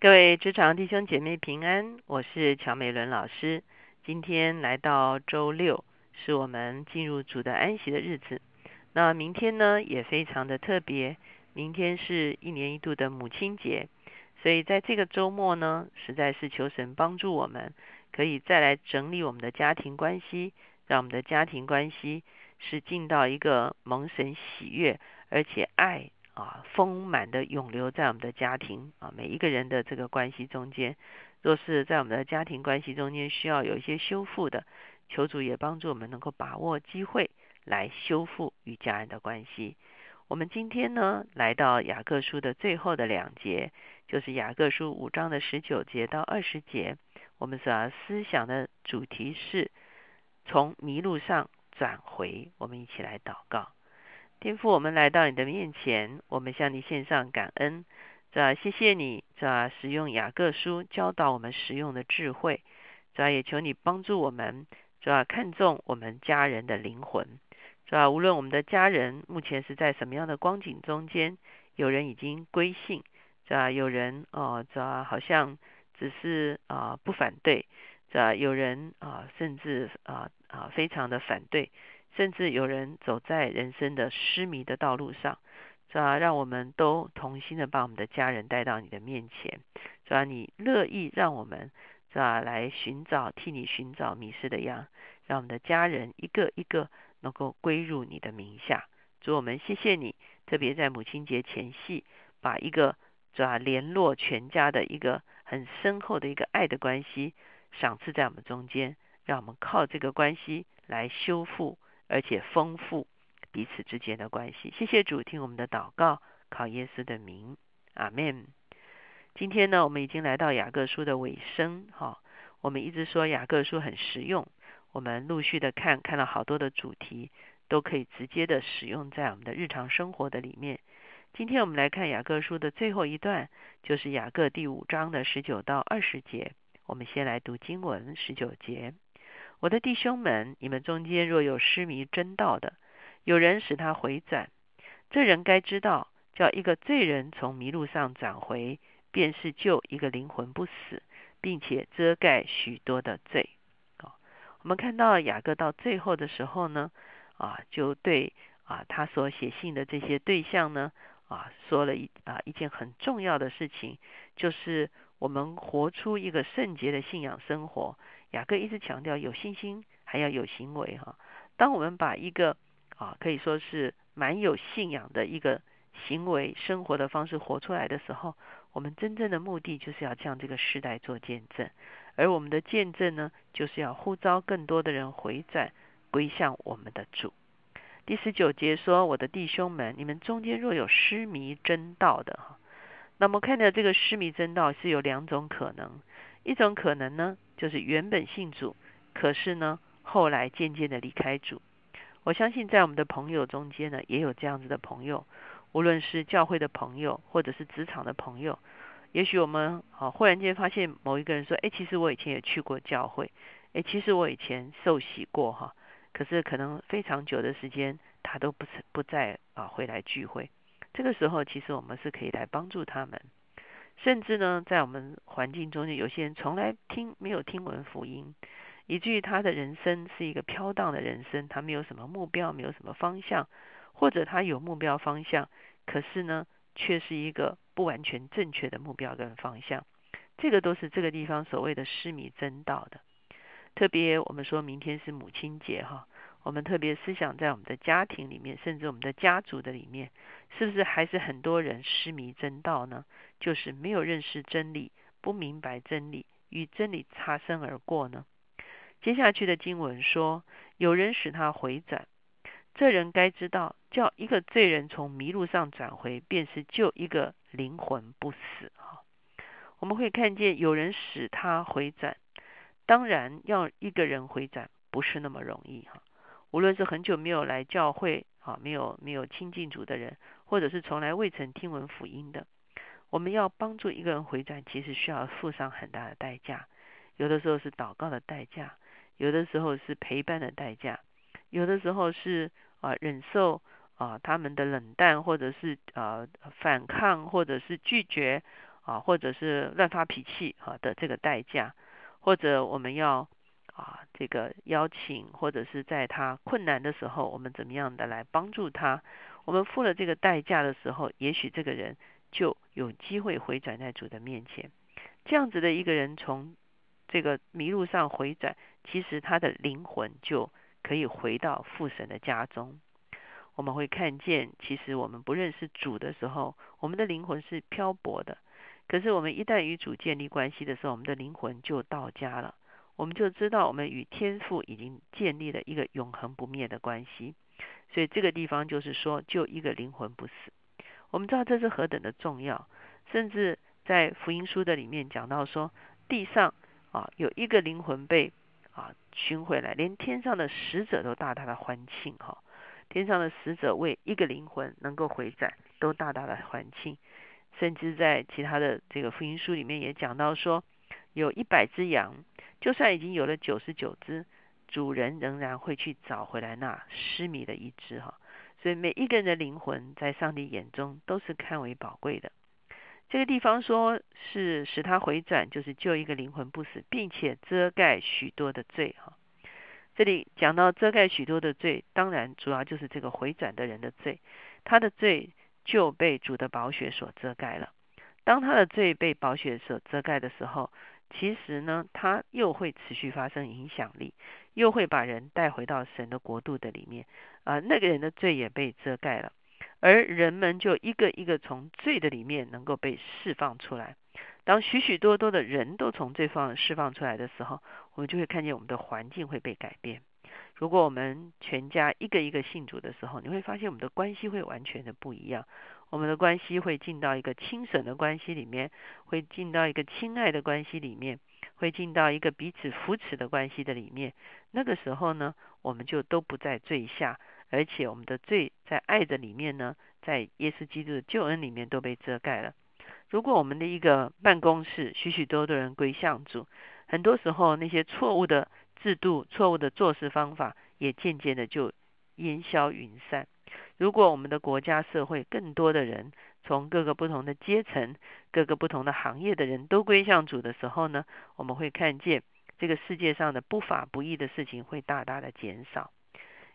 各位职场弟兄姐妹平安，我是乔美伦老师。今天来到周六，是我们进入主的安息的日子。那明天呢，也非常的特别，明天是一年一度的母亲节，所以在这个周末呢，实在是求神帮助我们，可以再来整理我们的家庭关系，让我们的家庭关系是进到一个蒙神喜悦，而且爱。啊，丰满的永留在我们的家庭啊，每一个人的这个关系中间，若是在我们的家庭关系中间需要有一些修复的，求主也帮助我们能够把握机会来修复与家人的关系。我们今天呢，来到雅各书的最后的两节，就是雅各书五章的十九节到二十节，我们所要思想的主题是从迷路上转回。我们一起来祷告。天父，我们来到你的面前，我们向你献上感恩，这谢谢你，这使用雅各书教导我们实用的智慧，这也求你帮助我们，这看重我们家人的灵魂，这无论我们的家人目前是在什么样的光景中间，有人已经归信，这有人哦，这好像只是啊不反对，这有人啊甚至啊啊非常的反对。甚至有人走在人生的失迷的道路上，是吧？让我们都同心的把我们的家人带到你的面前，是吧？你乐意让我们，是吧？来寻找，替你寻找迷失的羊，让我们的家人一个一个能够归入你的名下。主，我们谢谢你，特别在母亲节前夕，把一个，是吧？联络全家的一个很深厚的一个爱的关系赏赐在我们中间，让我们靠这个关系来修复。而且丰富彼此之间的关系。谢谢主，听我们的祷告，靠耶稣的名，阿门。今天呢，我们已经来到雅各书的尾声，哈。我们一直说雅各书很实用，我们陆续的看，看了好多的主题，都可以直接的使用在我们的日常生活的里面。今天我们来看雅各书的最后一段，就是雅各第五章的十九到二十节。我们先来读经文十九节。我的弟兄们，你们中间若有失迷真道的，有人使他回转，这人该知道，叫一个罪人从迷路上转回，便是救一个灵魂不死，并且遮盖许多的罪。啊，我们看到雅各到最后的时候呢，啊，就对啊他所写信的这些对象呢，啊，说了一啊一件很重要的事情，就是我们活出一个圣洁的信仰生活。雅各一直强调有信心还要有行为哈。当我们把一个啊可以说是蛮有信仰的一个行为生活的方式活出来的时候，我们真正的目的就是要向这个时代做见证。而我们的见证呢，就是要呼召更多的人回转归向我们的主。第十九节说：“我的弟兄们，你们中间若有失迷真道的哈，那么看到这个失迷真道是有两种可能，一种可能呢。”就是原本信主，可是呢，后来渐渐的离开主。我相信在我们的朋友中间呢，也有这样子的朋友，无论是教会的朋友，或者是职场的朋友。也许我们啊，忽然间发现某一个人说：“哎，其实我以前也去过教会，哎，其实我以前受洗过哈。”可是可能非常久的时间，他都不是不再啊回来聚会。这个时候，其实我们是可以来帮助他们。甚至呢，在我们环境中间，有些人从来听没有听闻福音，以至于他的人生是一个飘荡的人生，他没有什么目标，没有什么方向，或者他有目标方向，可是呢，却是一个不完全正确的目标跟方向。这个都是这个地方所谓的失迷真道的。特别我们说明天是母亲节哈。我们特别思想在我们的家庭里面，甚至我们的家族的里面，是不是还是很多人失迷真道呢？就是没有认识真理，不明白真理，与真理擦身而过呢？接下去的经文说，有人使他回转，这人该知道，叫一个罪人从迷路上转回，便是救一个灵魂不死哈。我们会看见有人使他回转，当然要一个人回转不是那么容易哈。无论是很久没有来教会啊，没有没有亲近主的人，或者是从来未曾听闻福音的，我们要帮助一个人回转，其实需要付上很大的代价。有的时候是祷告的代价，有的时候是陪伴的代价，有的时候是啊忍受啊他们的冷淡，或者是啊反抗，或者是拒绝啊，或者是乱发脾气啊的这个代价，或者我们要啊这个邀请，或者是在他困难的时候，我们怎么样的来帮助他？我们付了这个代价的时候，也许这个人就有机会回转在主的面前。这样子的一个人从这个迷路上回转，其实他的灵魂就可以回到父神的家中。我们会看见，其实我们不认识主的时候，我们的灵魂是漂泊的。可是我们一旦与主建立关系的时候，我们的灵魂就到家了。我们就知道我们与天父已经建立了一个永恒不灭的关系。所以这个地方就是说，就一个灵魂不死。我们知道这是何等的重要。甚至在福音书的里面讲到说，地上啊有一个灵魂被啊寻回来，连天上的使者都大大的欢庆哈。天上的使者为一个灵魂能够回转，都大大的欢庆。甚至在其他的这个福音书里面也讲到说，有一百只羊，就算已经有了九十九只，主人仍然会去找回来那失迷的一只哈。所以每一个人的灵魂在上帝眼中都是看为宝贵的。这个地方说是使他回转，就是救一个灵魂不死，并且遮盖许多的罪哈。这里讲到遮盖许多的罪，当然主要就是这个回转的人的罪，他的罪。就被主的宝血所遮盖了。当他的罪被宝血所遮盖的时候，其实呢，他又会持续发生影响力，又会把人带回到神的国度的里面。啊，那个人的罪也被遮盖了，而人们就一个一个从罪的里面能够被释放出来。当许许多多的人都从罪放释放出来的时候，我们就会看见我们的环境会被改变。如果我们全家一个一个信主的时候，你会发现我们的关系会完全的不一样。我们的关系会进到一个亲省的关系里面，会进到一个亲爱的关系里面，会进到一个彼此扶持的关系的里面。那个时候呢，我们就都不在罪下，而且我们的罪在爱的里面呢，在耶稣基督的救恩里面都被遮盖了。如果我们的一个办公室许许多多人归向主，很多时候那些错误的。制度错误的做事方法也渐渐的就烟消云散。如果我们的国家社会更多的人从各个不同的阶层、各个不同的行业的人都归向主的时候呢，我们会看见这个世界上的不法不义的事情会大大的减少。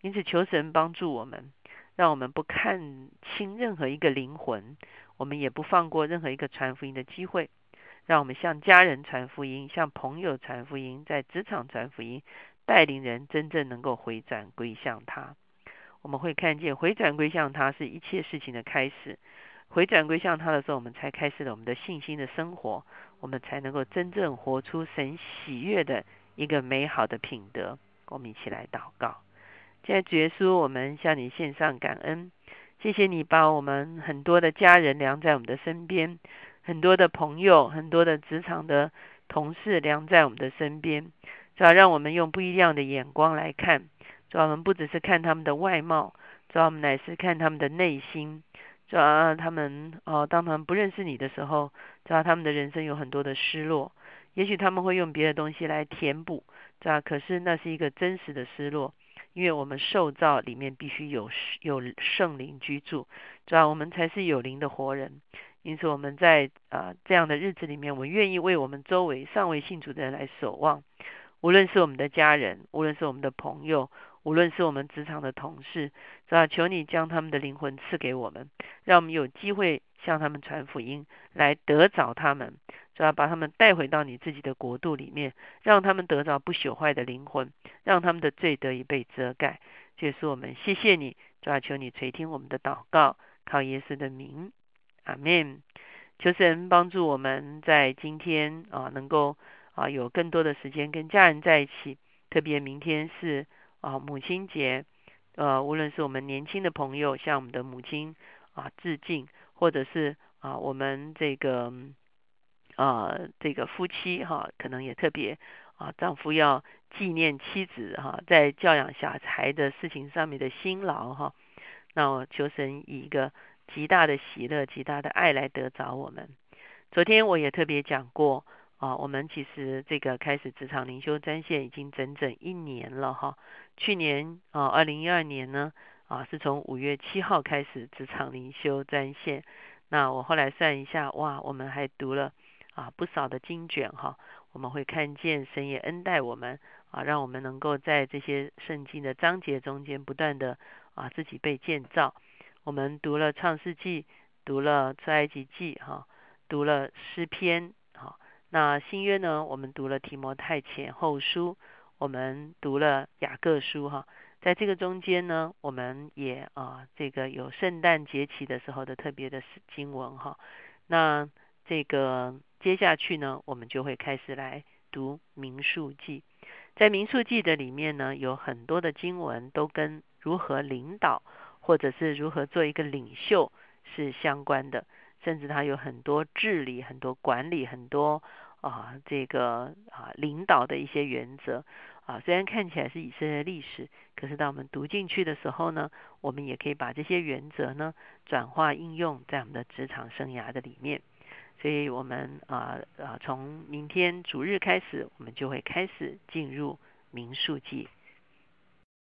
因此，求神帮助我们，让我们不看轻任何一个灵魂，我们也不放过任何一个传福音的机会。让我们向家人传福音，向朋友传福音，在职场传福音，带领人真正能够回转归向他。我们会看见回转归向他是一切事情的开始。回转归向他的时候，我们才开始了我们的信心的生活，我们才能够真正活出神喜悦的一个美好的品德。我们一起来祷告。现在主耶稣，我们向你献上感恩，谢谢你把我们很多的家人量在我们的身边。很多的朋友，很多的职场的同事，量在我们的身边，是吧让我们用不一样的眼光来看。主要我们不只是看他们的外貌，主要我们乃是看他们的内心。主要他们哦，当他们不认识你的时候，主要他们的人生有很多的失落。也许他们会用别的东西来填补，主要可是那是一个真实的失落，因为我们受造里面必须有有圣灵居住，主要我们才是有灵的活人。因此，我们在啊这样的日子里面，我们愿意为我们周围尚未信主的人来守望。无论是我们的家人，无论是我们的朋友，无论是我们职场的同事，是吧？求你将他们的灵魂赐给我们，让我们有机会向他们传福音，来得着他们，是吧？把他们带回到你自己的国度里面，让他们得着不朽坏的灵魂，让他们的罪得以被遮盖。这是我们谢谢你，主要求你垂听我们的祷告，靠耶稣的名。阿门。求神帮助我们在今天啊，能够啊有更多的时间跟家人在一起。特别明天是啊母亲节，呃，无论是我们年轻的朋友向我们的母亲啊致敬，或者是啊我们这个啊这个夫妻哈，可能也特别啊丈夫要纪念妻子哈，在教养小孩的事情上面的辛劳哈。那我求神以一个。极大的喜乐，极大的爱来得着我们。昨天我也特别讲过啊，我们其实这个开始职场灵修专线已经整整一年了哈。去年啊，二零一二年呢啊，是从五月七号开始职场灵修专线。那我后来算一下，哇，我们还读了啊不少的经卷哈。我们会看见神也恩待我们啊，让我们能够在这些圣经的章节中间不断的啊自己被建造。我们读了创世纪，读了出埃及记哈，读了诗篇。那新约呢，我们读了提摩太前后书，我们读了雅各书哈。在这个中间呢，我们也啊，这个有圣诞节期的时候的特别的经文哈。那这个接下去呢，我们就会开始来读民数记。在民数记的里面呢，有很多的经文都跟如何领导或者是如何做一个领袖是相关的，甚至它有很多治理、很多管理、很多啊这个啊领导的一些原则。啊，虽然看起来是以色列历史，可是当我们读进去的时候呢，我们也可以把这些原则呢转化应用在我们的职场生涯的里面。所以，我们啊啊，从明天主日开始，我们就会开始进入民数记。